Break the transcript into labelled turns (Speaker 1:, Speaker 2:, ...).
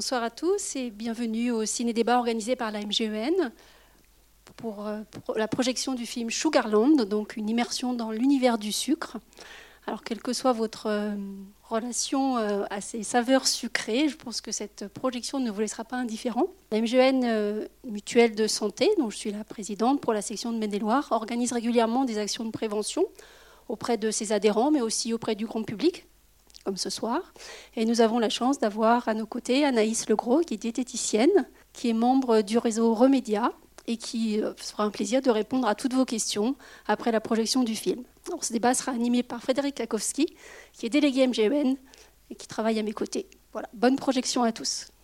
Speaker 1: Bonsoir à tous et bienvenue au ciné-débat organisé par la MGEN pour, euh, pour, la projection du film Sugarland, donc une immersion dans l'univers du sucre. Alors, quelle que soit votre euh, relation euh, à ces saveurs sucrées, je pense que cette projection ne vous laissera pas indifférent. La MGN Mutuelle de Santé, dont je suis la présidente pour la section de Maine-et-Loire, organise régulièrement des actions de prévention auprès de ses adhérents, mais aussi auprès du grand public, comme ce soir. Et nous avons la chance d'avoir à nos côtés Anaïs Legros, qui est diététicienne, qui est membre du réseau Remédia et qui fera un plaisir de répondre à toutes vos questions après la projection du film. Ce débat sera animé par Frédéric Lakowski, qui est délégué MGN et qui travaille à mes côtés. Voilà, bonne projection à tous.